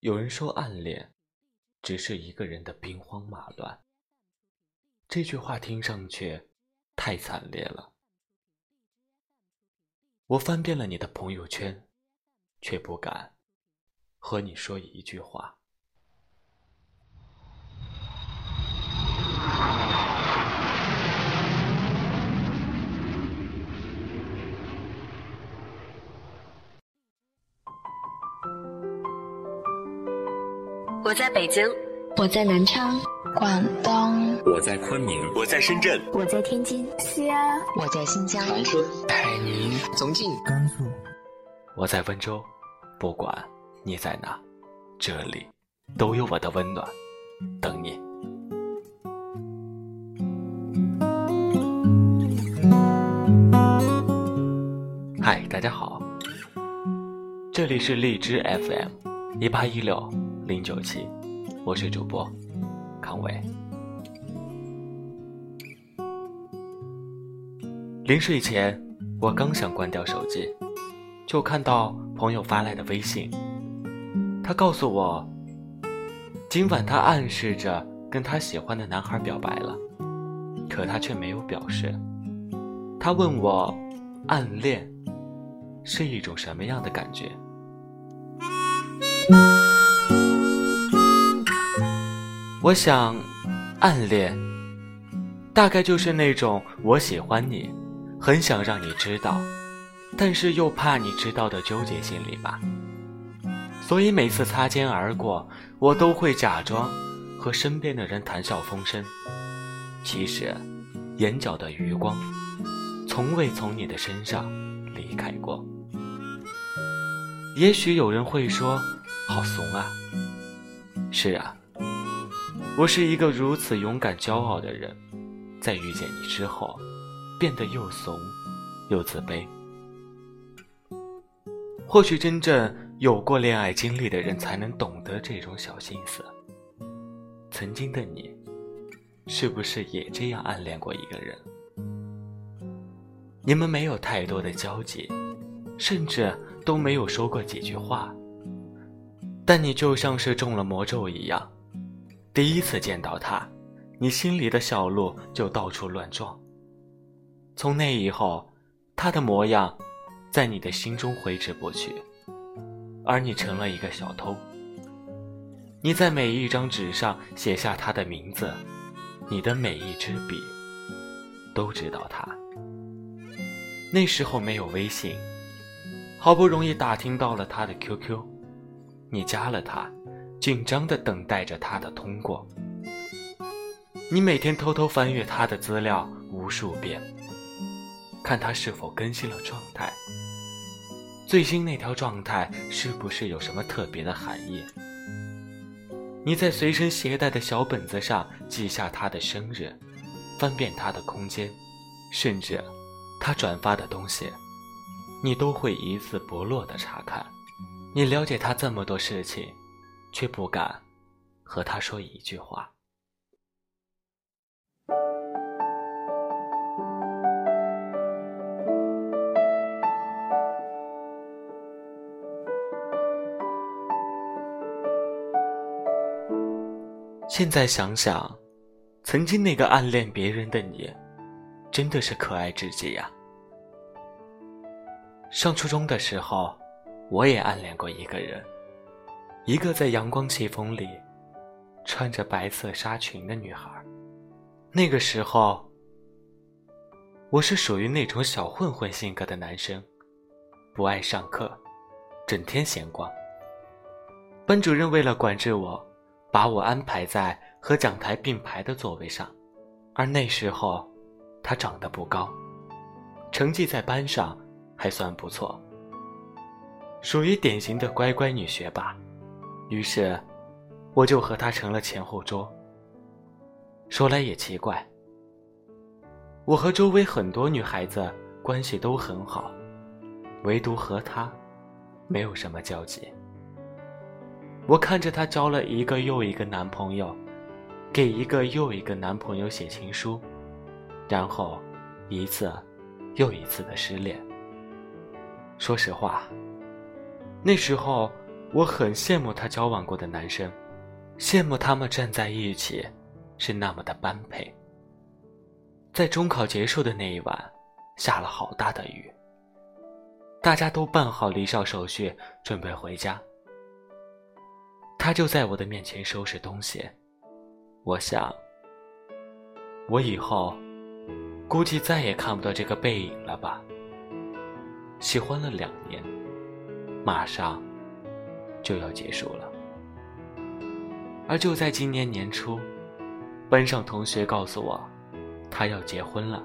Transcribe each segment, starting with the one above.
有人说暗恋，只是一个人的兵荒马乱。这句话听上去太惨烈了。我翻遍了你的朋友圈，却不敢和你说一句话。我在北京，我在南昌，广东，我在昆明，我在深圳，我在天津，西安，我在新疆，长春，海宁，重庆，甘肃，我在温州。不管。你在哪，这里。都有我的温暖，等你。嗨，大家好，这里是荔枝 FM 一八一六。零九七，我是主播康伟。临睡前，我刚想关掉手机，就看到朋友发来的微信。他告诉我，今晚他暗示着跟他喜欢的男孩表白了，可他却没有表示。他问我，暗恋是一种什么样的感觉？我想，暗恋大概就是那种我喜欢你，很想让你知道，但是又怕你知道的纠结心理吧。所以每次擦肩而过，我都会假装和身边的人谈笑风生，其实眼角的余光从未从你的身上离开过。也许有人会说，好怂啊。是啊。我是一个如此勇敢、骄傲的人，在遇见你之后，变得又怂又自卑。或许真正有过恋爱经历的人才能懂得这种小心思。曾经的你，是不是也这样暗恋过一个人？你们没有太多的交集，甚至都没有说过几句话，但你就像是中了魔咒一样。第一次见到他，你心里的小鹿就到处乱撞。从那以后，他的模样在你的心中挥之不去，而你成了一个小偷。你在每一张纸上写下他的名字，你的每一支笔都知道他。那时候没有微信，好不容易打听到了他的 QQ，你加了他。紧张地等待着他的通过。你每天偷偷翻阅他的资料无数遍，看他是否更新了状态，最新那条状态是不是有什么特别的含义？你在随身携带的小本子上记下他的生日，翻遍他的空间，甚至他转发的东西，你都会一字不落的查看。你了解他这么多事情。却不敢和他说一句话。现在想想，曾经那个暗恋别人的你，真的是可爱至极呀。上初中的时候，我也暗恋过一个人。一个在阳光气风里穿着白色纱裙的女孩。那个时候，我是属于那种小混混性格的男生，不爱上课，整天闲逛。班主任为了管制我，把我安排在和讲台并排的座位上。而那时候，他长得不高，成绩在班上还算不错，属于典型的乖乖女学霸。于是，我就和他成了前后桌。说来也奇怪，我和周围很多女孩子关系都很好，唯独和他没有什么交集。我看着他交了一个又一个男朋友，给一个又一个男朋友写情书，然后一次又一次的失恋。说实话，那时候。我很羡慕他交往过的男生，羡慕他们站在一起，是那么的般配。在中考结束的那一晚，下了好大的雨。大家都办好离校手续，准备回家。他就在我的面前收拾东西。我想，我以后估计再也看不到这个背影了吧。喜欢了两年，马上就要结束了。而就在今年年初，班上同学告诉我。她要结婚了，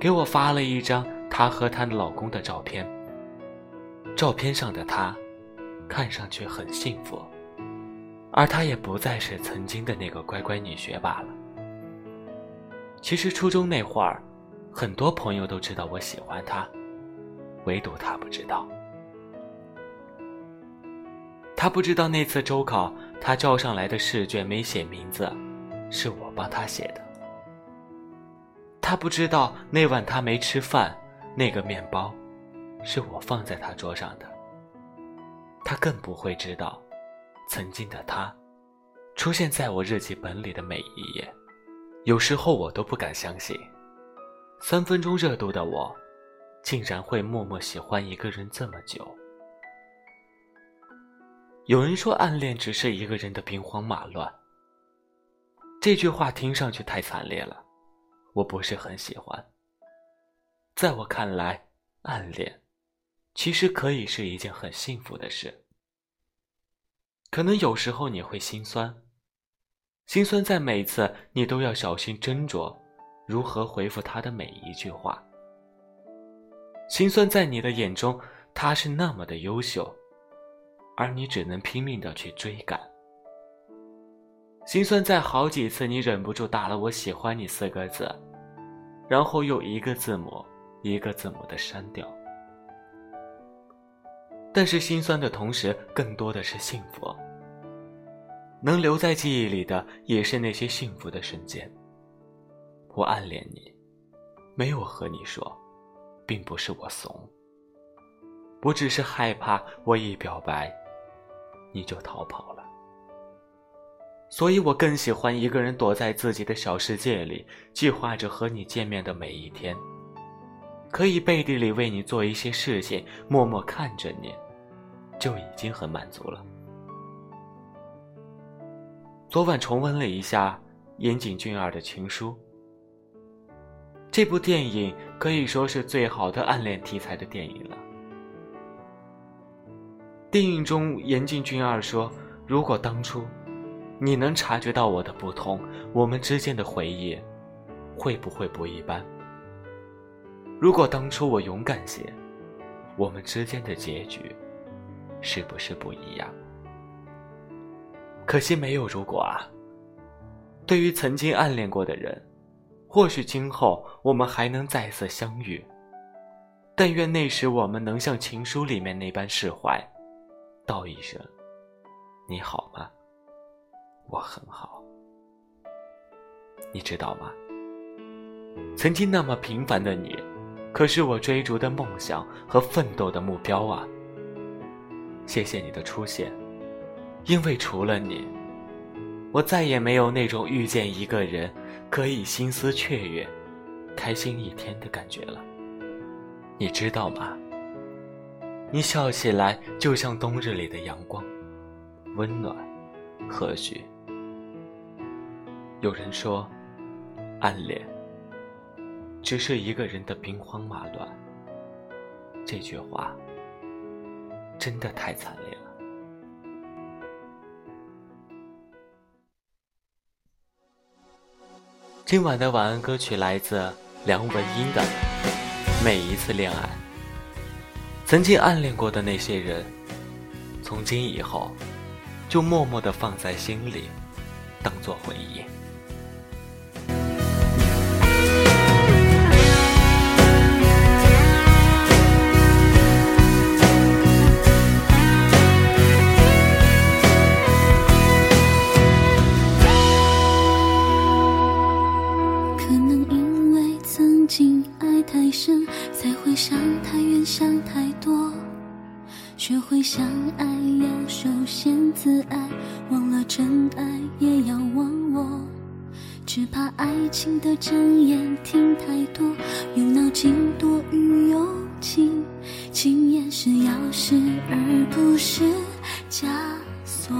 给我发了一张她和她的老公的照片。照片上的她，看上去很幸福，而她也不再是曾经的那个乖乖女学霸了。其实初中那会儿，很多朋友都知道我喜欢她，唯独她不知道。他不知道那次周考，他交上来的试卷没写名字，是我帮他写的。他不知道那晚他没吃饭，那个面包，是我放在他桌上的。他更不会知道，曾经的他，出现在我日记本里的每一页，有时候我都不敢相信，三分钟热度的我，竟然会默默喜欢一个人这么久。有人说暗恋只是一个人的兵荒马乱，这句话听上去太惨烈了。我不是很喜欢。在我看来，暗恋其实可以是一件很幸福的事。可能有时候你会心酸，心酸在每次你都要小心斟酌如何回复他的每一句话。心酸在你的眼中，他是那么的优秀，而你只能拼命的去追赶。心酸在好几次你忍不住打了“我喜欢你”四个字。然后又一个字母一个字母的删掉，但是心酸的同时，更多的是幸福。能留在记忆里的，也是那些幸福的瞬间。我暗恋你，没有和你说，并不是我怂，我只是害怕我一表白，你就逃跑了。所以我更喜欢一个人躲在自己的小世界里，计划着和你见面的每一天，可以背地里为你做一些事情，默默看着你，就已经很满足了。昨晚重温了一下岩井俊二的情书，这部电影可以说是最好的暗恋题材的电影了。电影中，岩井俊二说：“如果当初……”你能察觉到我的不同，我们之间的回忆会不会不一般？如果当初我勇敢些，我们之间的结局是不是不一样？可惜没有如果啊。对于曾经暗恋过的人，或许今后我们还能再次相遇，但愿那时我们能像情书里面那般释怀，道一声你好吗？我很好，你知道吗？曾经那么平凡的你，可是我追逐的梦想和奋斗的目标啊！谢谢你的出现，因为除了你，我再也没有那种遇见一个人可以心思雀跃、开心一天的感觉了。你知道吗？你笑起来就像冬日里的阳光，温暖，和煦。有人说，暗恋只是一个人的兵荒马乱。这句话真的太惨烈了。今晚的晚安歌曲来自梁文音的《每一次恋爱》。曾经暗恋过的那些人，从今以后就默默的放在心里，当做回忆。想太远，想太多，学会想。爱要首先自爱，忘了真爱也要忘我。只怕爱情的真言听太多，用脑筋多于友情。情言是钥匙，而不是枷锁。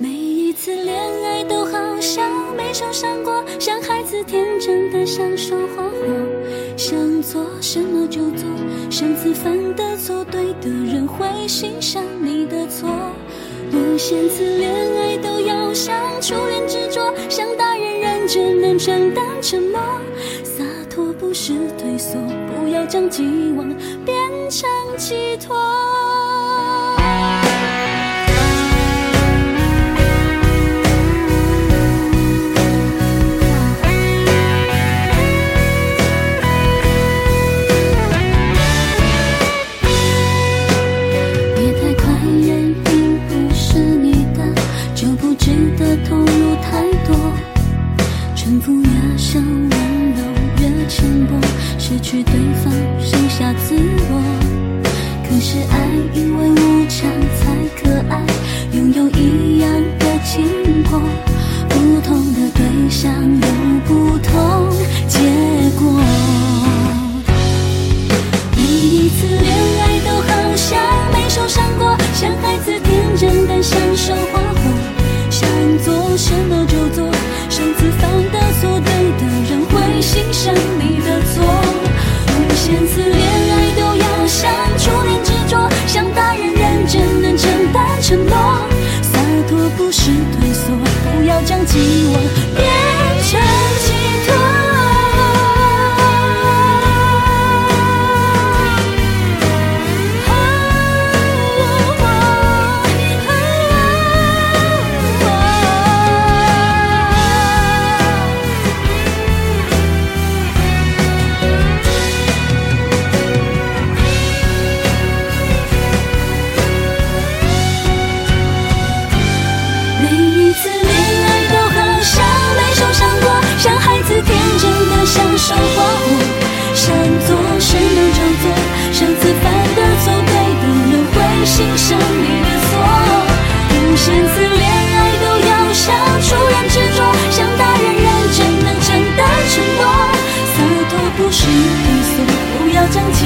每一次恋爱都好像没受伤过，像孩子天真的享受花火，想做什么就做，上次犯的错，对的人会欣赏你的错。无限次恋爱都要像初恋执着，像大人认真能承担沉默。洒脱不是退缩，不要将寄望变成寄托。我将今望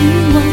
希望。